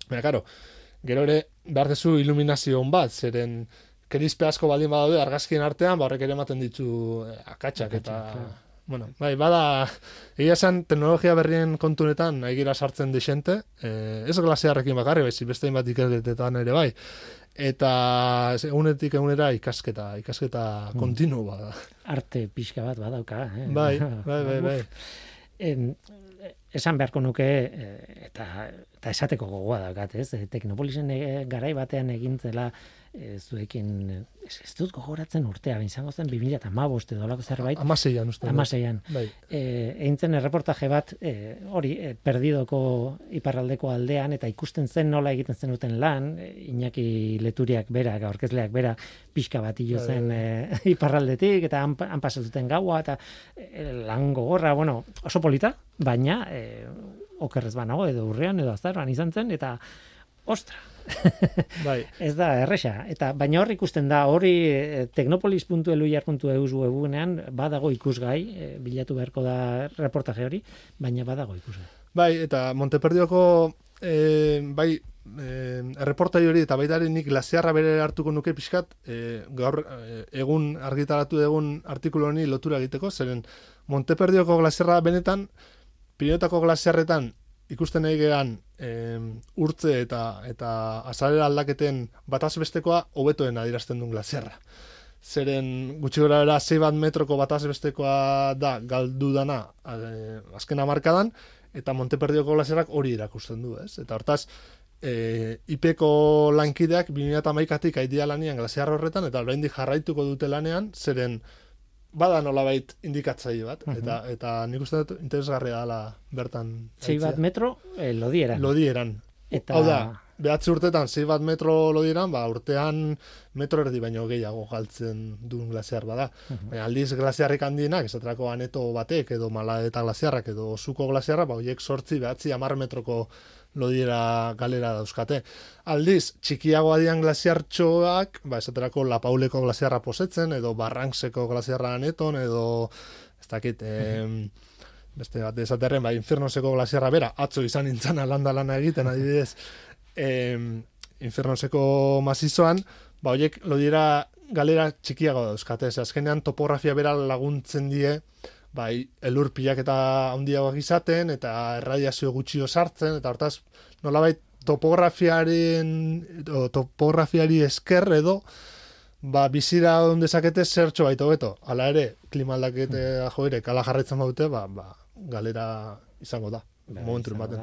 Baina, karo, gero ere, behar dezu iluminazio bat, zeren kerizpe asko baldin badaude argazkien artean, ba horrek ere ematen ditu eh, akatsak eta bueno, bai, bada egia esan teknologia berrien kontunetan nahi gira sartzen desente, eh, ez glasiarrekin bakarri, bai, beste bat ikerdetetan ere bai. Eta egunetik egunera ikasketa, ikasketa mm. kontinu bada. Arte pixka bat badauka, eh? Bai, bai, bai, bai. En, esan beharko nuke eh, eta eta esateko gogoa daukat, ez? Teknopolisen garai batean egintzela e, zuekin ez, ez dut gogoratzen urtea, izango zen 2015 edo lako zerbait. Amaseian uste. Amaseian. Bai. E, eintzen erreportaje bat, e, hori, e, perdidoko iparraldeko aldean, eta ikusten zen nola egiten zen duten lan, Iñaki leturiak bera, gaurkezleak bera, pixka bat hilo bai, zen e, iparraldetik, eta han, han pasatuten gaua, eta e, lan gogorra, bueno, oso polita, baina e, okerrez banago, edo urrean, edo azaroan izan zen, eta ostra, bai. ez da erresa. Eta baina hor ikusten da, hori eh, teknopolis.eluiar.eus webunean badago ikusgai, eh, bilatu beharko da reportaje hori, baina badago ikusgai. Bai, eta Monteperdioko eh, bai, eh, erreportai hori eta baita nik glaziarra bere hartuko nuke pixkat, eh, gaur eh, egun argitaratu egun artikulu honi lotura egiteko, zeren Monteperdioko glaziarra benetan, Pirinotako glaziarretan ikusten nahi gehan urtze eta eta azalera aldaketen bataz bestekoa hobetoen adierazten duen glaziarra. Zeren gutxi gora era 6 bat metroko bataz bestekoa da galdu dana e, azken amarkadan, eta Monteperdioko glaziarrak hori irakusten du, ez? Eta hortaz, e, ipeko lankideak 2008-atik aidia lanian glaziarra horretan, eta oraindik jarraituko dute lanean, zeren bada nolabait indikatzaile bat uh eta eta nik uste dut interesgarria dela bertan. Sei bat metro eh, lodieran. Lodieran. Eta Hau da, behatzi urtetan sei bat metro lodieran, ba urtean metro erdi baino gehiago galtzen duen glaziar bada. Uh -huh. aldiz glaziarrik handienak, esaterako aneto batek edo mala eta glaziarrak edo suko glaziarra, ba hoiek 8 behatzi 10 metroko lodiera galera dauzkate. Aldiz, txikiago adian glasiartxoak, ba, esaterako lapauleko glasiarra posetzen, edo barrankseko glasiarra aneton, edo, ez dakit, beste bat esaterren, ba, infernoseko glasiarra bera, atzo izan nintzen alanda lana egiten, adibidez, em, infernoseko mazizoan, ba, horiek lodiera galera txikiago dauzkate, ez azkenean topografia bera laguntzen die, bai, elurpiak eta handiagoak izaten, eta erradiazio gutxio sartzen, eta hortaz, nolabait, topografiaren, o, topografiari esker edo, ba, bizira onde sakete zertxo baito beto. Hala ere, klima aldakete hmm. joire, kala jarretzen baute, ba, ba, galera izango da. Momentu baten.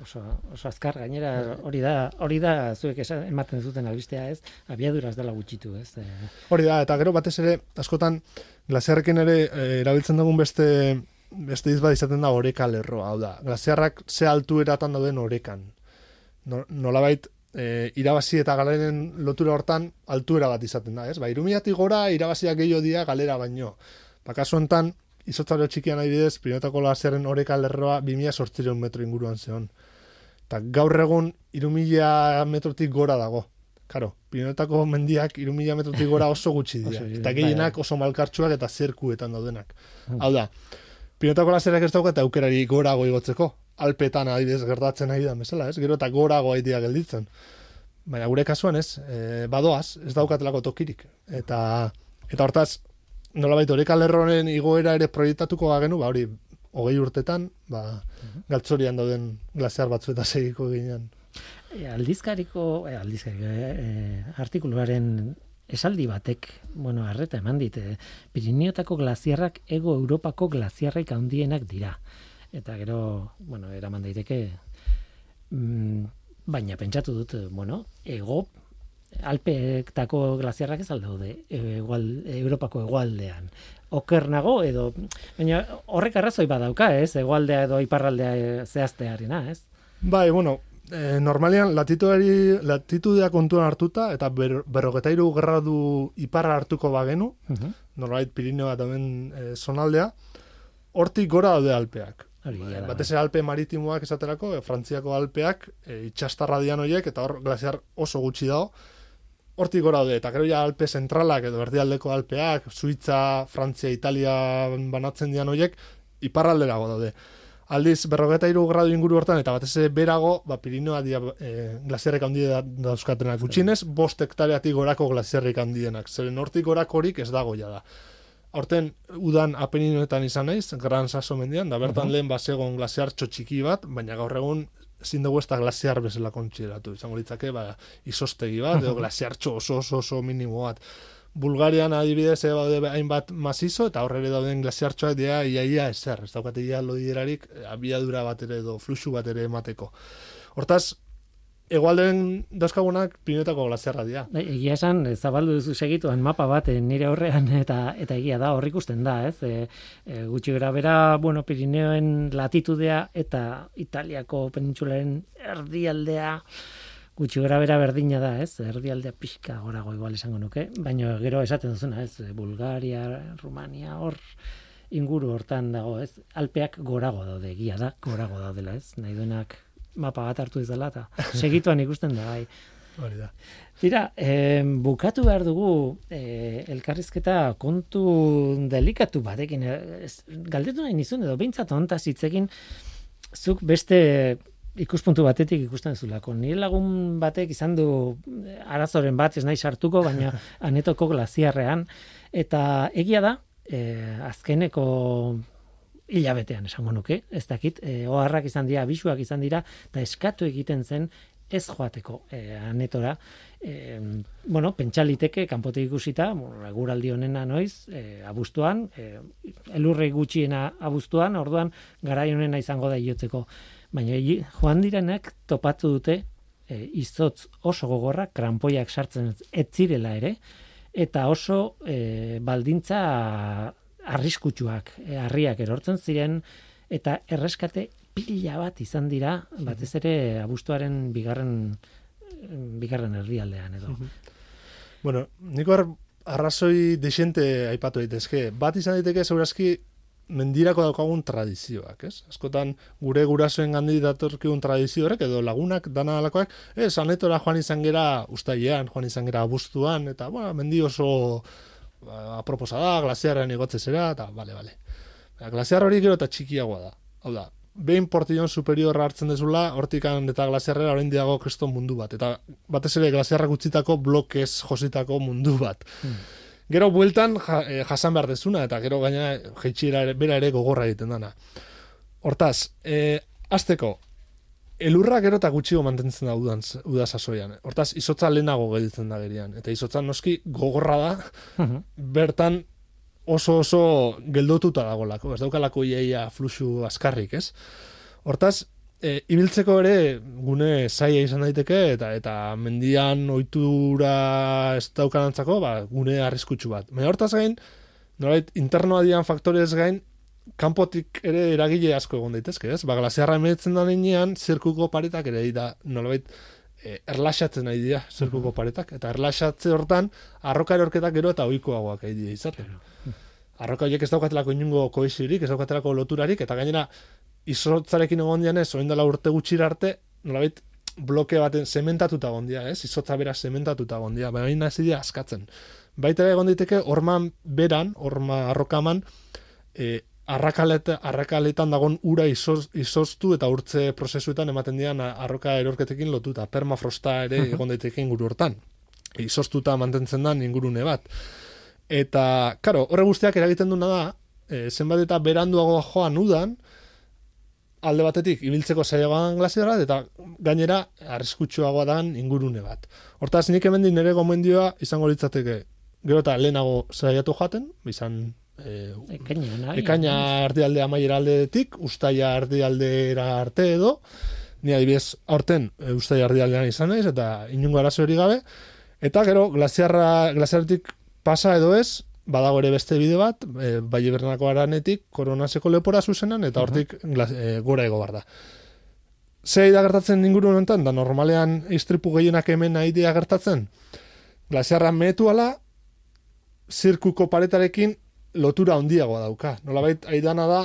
Oso, oso azkar gainera hori da hori da zuek esan, ematen zuten albistea ez abiadura ez dela gutxitu ez e, Hori da, eta gero batez ere, askotan, glaziarrekin ere eh, erabiltzen dugun beste beste bat izaten da oreka lerroa, hau da. Glaziarrak ze altueratan dauden orekan. No, nolabait, e, irabazi eta galeren lotura hortan altuera bat izaten da, ez? Ba, irumiatik gora, irabaziak gehiago dira galera baino. Ba, kasu honetan, izotzaro txikian adibidez, Pirinotako glaziaren oreka lerroa 2000 metro inguruan zeon. Eta gaur egun, irumila metrotik gora dago. Karo, Pirinotako mendiak irumila metrotik gora oso gutxi dira. Eta bai, gehienak oso malkartsuak eta zerkuetan daudenak. Hau da, Pirinotako glaziarak ez dauka eta aukerari gorago igotzeko. Alpetan adibidez gertatzen nahi da, mesela, ez? Gero eta gorago aitea gelditzen. Baina gure kasuan ez, e, badoaz, ez daukatelako tokirik. Eta, eta hortaz, nolabait oreka lerronen igoera ere proiektatuko bagenu, ba hori, hogei urtetan, ba, galtzorian dauden glaziar batzu eta segiko ginen. E, aldizkariko, e, aldizkariko, e, e, artikuluaren esaldi batek, bueno, arreta eman dit, e, Pirineotako glaziarrak ego Europako glaziarraik handienak dira. Eta gero, bueno, eraman daiteke, mm, baina pentsatu dut, bueno, ego Alpeetako glaziarrak ez aldaude egual, Europako hegoaldean. Oker nago edo baina horrek arrazoi badauka, ez? Hegoaldea edo iparraldea eh, zehaztearena, ez? Bai, bueno, e, normalian latitudeari, latitudea kontuan hartuta eta ber, berrogetairu gradu iparra hartuko bagenu, Uh norbait Pirineoa dauden e, zonaldea, hortik gora daude alpeak. Hori Bai, batez ere alpe maritimoak esaterako, e, Frantziako alpeak, e, itxastarra dian horiek, eta hor glaziar oso gutxi dago, hortik gora daude, eta gero ja alpe zentralak edo erdialdeko alpeak, Suitza, Frantzia, Italia banatzen dian horiek, iparralderago daude. Aldiz, berrogeta iru gradu inguru hortan, eta batez ere berago, ba, Pirinoa dia e, glaziarrek handi da, dauzkatenak. Gutxinez, bost hektareatik gorako glaziarrik handienak. Zeren hortik gorakorik ez dago ja da. Horten, udan apeninoetan izan naiz, Gran Sasso mendian, da bertan lehen basegon glaziartxo txiki bat, baina gaur egun ezin dugu ez da glaziar bezala kontxideratu. Izango litzake, ba, izostegi bat, edo glaziartxo oso oso oso minimo bat. Bulgarian adibidez ere daude hainbat mazizo eta horre dauden glaziartxoak dira iaia ezer, ez daukate ia lodiderarik eh, abiadura bat ere edo fluxu bat ere emateko. Hortaz, egualden dauzkagunak pinetako glaziarra dira. Bai, egia esan, e, zabaldu duzu segituan mapa bat e, nire aurrean eta eta egia da, hor ikusten da, ez? E, e, gutxi gara bera, bueno, Pirineoen latitudea eta Italiako penintsularen erdialdea gutxi gara bera berdina da, ez? Erdialdea pixka gorago igual esango nuke, baina gero esaten duzuna, ez? Bulgaria, Rumania, hor inguru hortan dago, ez? Alpeak gorago daude, egia da, gorago daudela, ez? Nahi duenak mapa bat hartu dela eta segituan ikusten da, bai. Hori da. Tira, eh, bukatu behar dugu eh, elkarrizketa kontu delikatu batekin. eh, ez- galdetu nahi nizun edo behintzat hontaz hitzekin zuk beste ikuspuntu batetik ikusten zulako. Nire lagun batek izan du eh, arazoren bat, ez nahi sartuko, baina anetoko glaziarrean. Eta egia da, eh, azkeneko hilabetean esango nuke, ez dakit, e, oharrak izan dira, bisuak izan dira, eta eskatu egiten zen ez joateko e, anetora. E, bueno, pentsaliteke, kanpotik ikusita, eguraldi honena noiz, e, abuztuan, e, elurrei gutxiena abuztuan, orduan garai honena izango da iotzeko. Baina joan direnek topatu dute e, izotz oso gogorra, kranpoiak sartzen ez zirela ere, eta oso e, baldintza arriskutsuak, e, harriak erortzen ziren, eta erreskate pila bat izan dira, batez ere abuztuaren bigarren bigarren herrialdean edo. Bueno, niko ar, arrazoi desente aipatu daitezke. Bat izan daiteke segurazki mendirako daukagun tradizioak, ez? Askotan gure gurasoen gandi datorkigun tradizio horrek edo lagunak dana alakoak, ez, anetora joan izan gera ustailean, joan izan gera abuztuan, eta, bueno, mendi oso ba, aproposa da, glaziarren igotze zera, eta, bale, bale. Ba, glaziar hori gero eta txikiagoa da. Hau da, behin portillon superiorra hartzen dezula, hortikan eta glaziarrera orain diago kriston mundu bat. Eta batez ere glaziarrak utzitako blokez jositako mundu bat. Gero bueltan ja, eh, jasan behar dezuna, eta gero gaina jeitxiera ere, bera ere gogorra egiten dana. Hortaz, e, azteko, elurra gero eta gutxigo mantentzen da udan, uda sasoian. Hortaz, izotza lehenago gelditzen da gerian. Eta izotza noski gogorra da, Mhm. bertan oso oso geldotuta dagolako, ez daukalako iaia fluxu askarrik, ez? Hortaz, e, ibiltzeko ere gune zaila izan daiteke eta eta mendian ohitura ez daukanantzako ba, gune arriskutsu bat. Baina hortaz gain, nolait, internoa dian faktorez gain, kanpotik ere eragile asko egon daitezke, ez? Ba, glasiarra emetzen da nenean, zirkuko paretak ere da, nolait, e, erlaxatzen nahi dira zirkuko paretak, eta erlaxatze hortan, arroka erorketak gero eta ohikoagoak nahi dira izaten. Arroka horiek ez daukatelako inungo koesirik, ez daukatelako loturarik, eta gainera, izotzarekin egon dian ez, oin dela urte gutxira arte, nolabait, bloke baten sementatuta egon dia, ez? Izotza bera sementatuta egon dia, baina hasi askatzen. Baita egon daiteke, orman beran, orma arrokaman, e, arrakaletan dagon ura izoz, izoztu eta urtze prozesuetan ematen dian arroka erorketekin lotuta, permafrosta ere egon daiteke inguru hortan. Izoztuta mantentzen da ingurune bat. Eta, karo, horre guztiak eragiten duna da, e, zenbat eta beranduago joan udan, alde batetik ibiltzeko zailagoan glasiarra eta gainera arriskutsuagoa dan ingurune bat. Hortaz nik hemen nire gomendioa izango litzateke gero eta lehenago zaiatu jaten, izan e, ekaina ardialde amaiera aldetik, ustaia ardialdera arte edo, ni adibidez aurten e, ustaia ardialdean izan naiz eta inungo arazo hori gabe, eta gero glasiarra, glasiarretik pasa edo ez, badago ere beste bide bat, e, bai bernako aranetik, koronaseko lepora zuzenan, eta hortik e, gora ego da. Zei da gertatzen inguru honetan, da normalean istripu gehienak hemen nahi gertatzen, glasiarra mehetu ala, zirkuko paretarekin lotura handiagoa dauka. Nolabait, aidana da,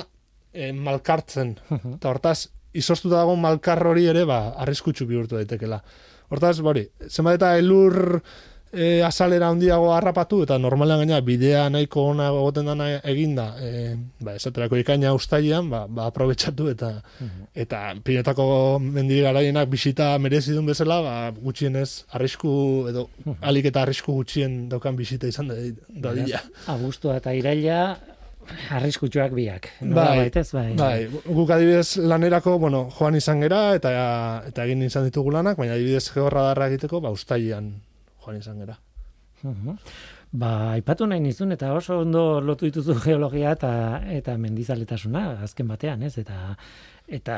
e, malkartzen. Eta hortaz, izoztuta dago malkar hori ere, ba, arriskutsu bihurtu daitekela. Hortaz, bori, zenbat eta elur e, azalera handiago harrapatu eta normalean gaina bidea nahiko ona egoten dana eginda e, ba, esaterako ikaina ustaian ba, ba aprobetsatu eta mhm. eta pinetako mendi garaienak bisita merezi duen bezala ba, gutxienez arrisku edo mhm. alik eta arrisku gutxien daukan bisita izan da, da dira. Abustua eta iraila arriskutsuak biak. Bai, baitez, bai. bai. Guk adibidez lanerako, bueno, joan izan gera eta eta egin izan ditugu lanak, baina adibidez georra egiteko, ba, ustaian joan izan gera. Ba, aipatu nahi nizun, eta oso ondo lotu dituzu geologia eta eta mendizaletasuna, azken batean, ez? Eta, eta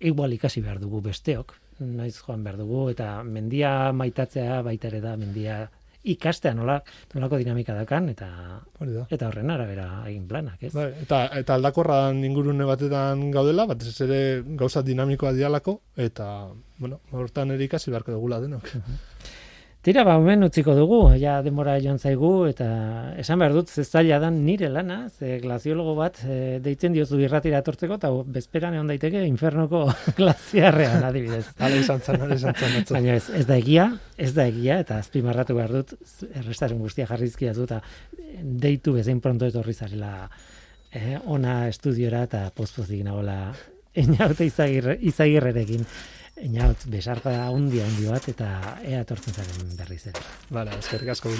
igual ikasi behar dugu besteok, naiz joan behar dugu, eta mendia maitatzea baita ere da, mendia ikastea nola, nolako dinamika dakan, eta eta horren arabera egin planak, ez? Bai, eta, eta aldakorra ingurune batetan gaudela, bat ez ere gauza dinamikoa dialako, eta, bueno, hortan ere ikasi beharko dugula denok. Tira, ba, hemen utziko dugu, ja demora joan zaigu, eta esan behar dut, zaila dan nire lana, ze glaziologo bat e, deitzen diozu irratira etortzeko, eta bezperan egon daiteke infernoko glaziarrean, adibidez. Hala izan zen, hala izan zen. Baina ez, ez da egia, ez da egia, eta azpimarratu behar dut, errestaren guztia jarrizkia du, eta deitu bezain pronto etorri zarela eh, ona estudiora, eta pozpozik nagola, einaute izagirrerekin. Einaut, besarka hundi handi bat eta ea tortzen zaren berriz ere. Bala, eskerrik asko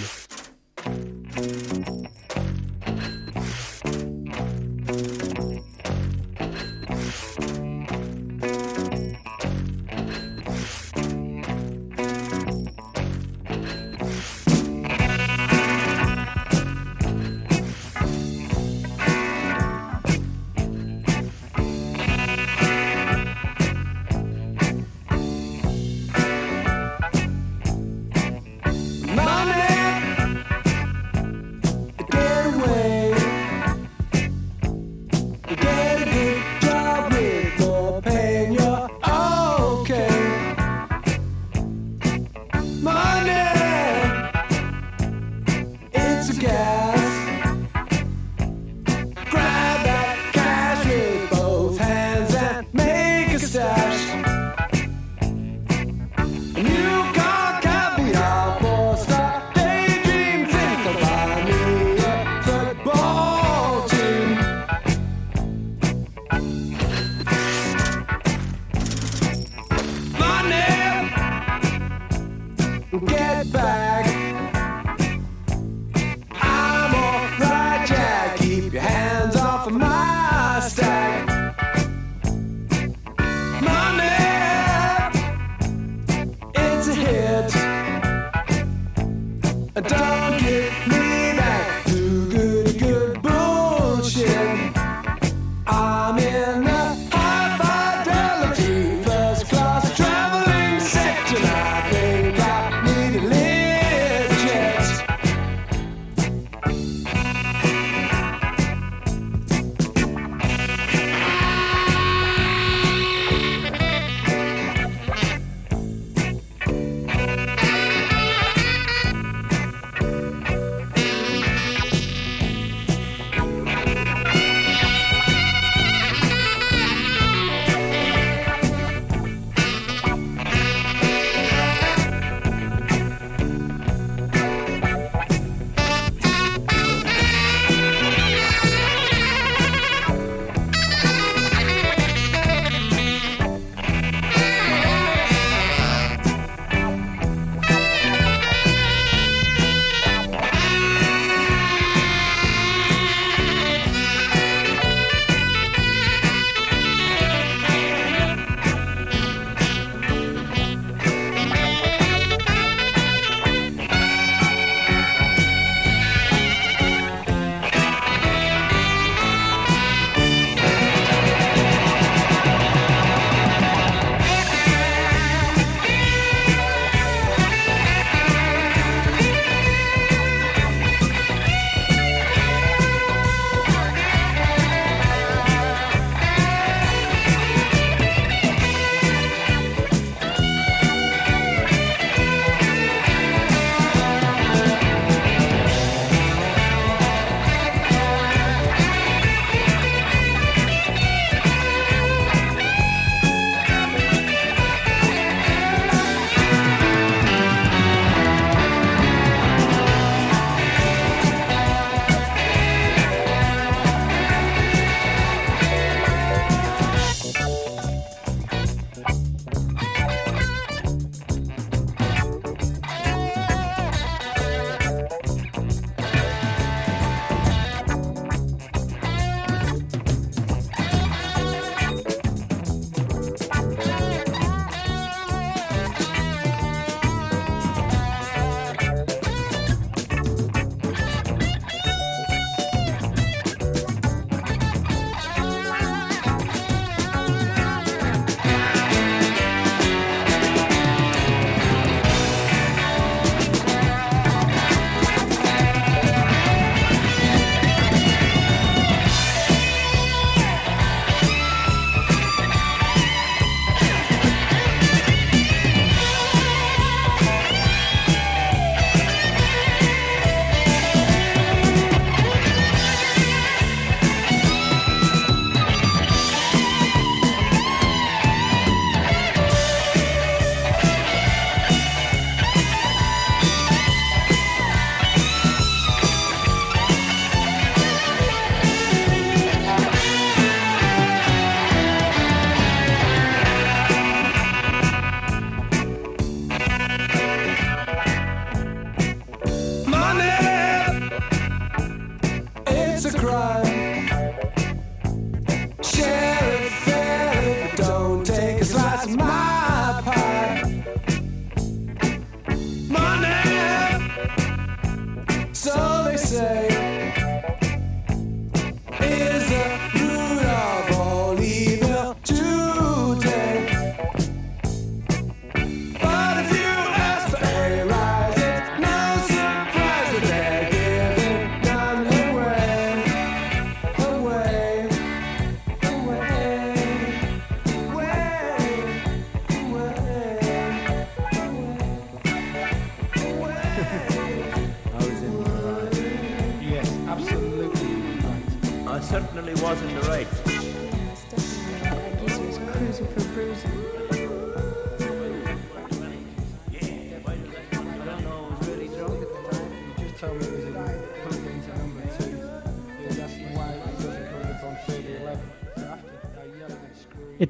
Get back.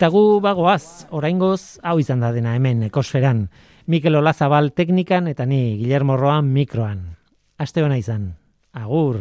Eta gu bagoaz, oraingoz hau izan da dena hemen ekosferan. Mikel Olazabal teknikan eta ni Guillermo Roan mikroan. Aste hona izan. Agur!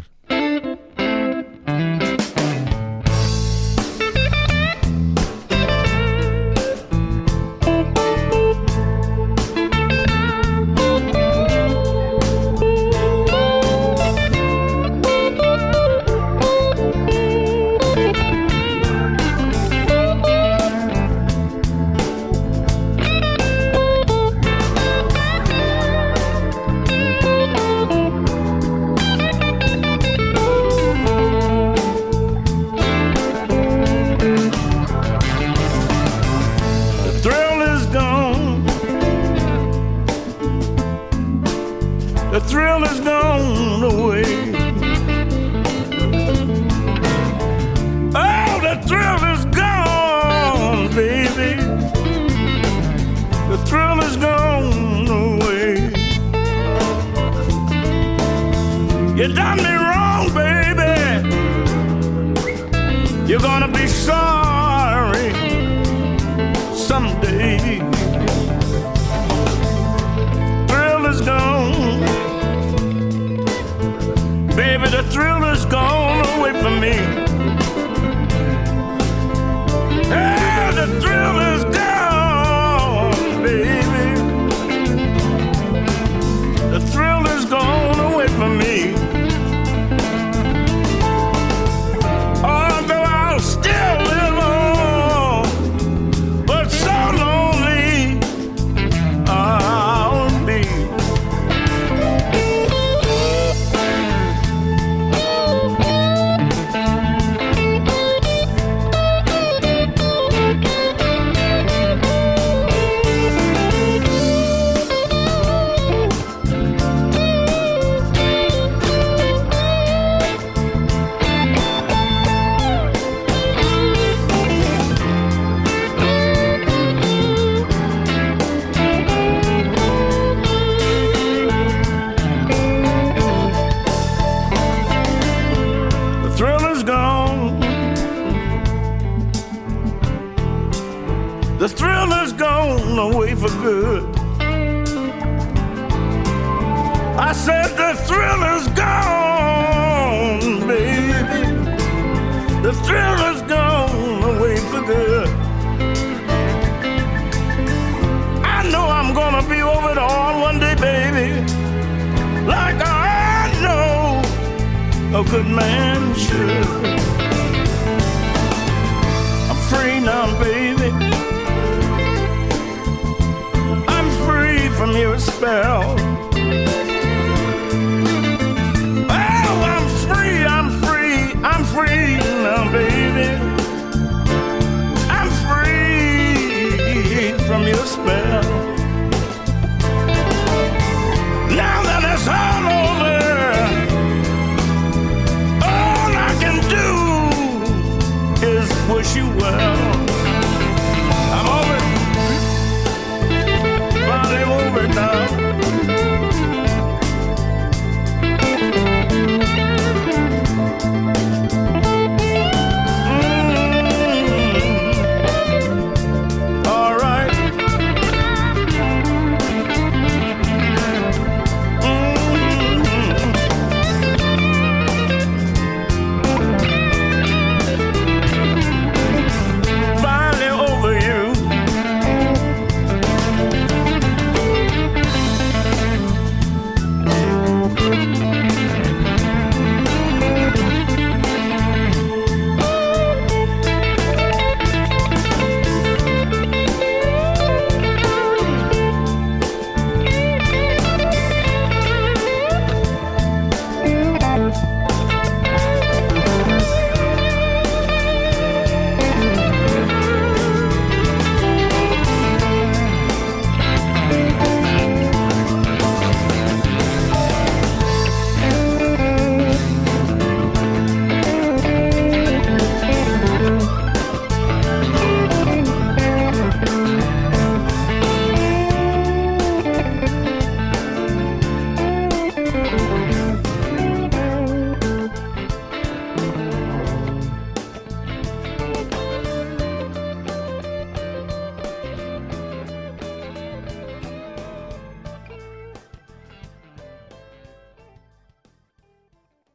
wish you well.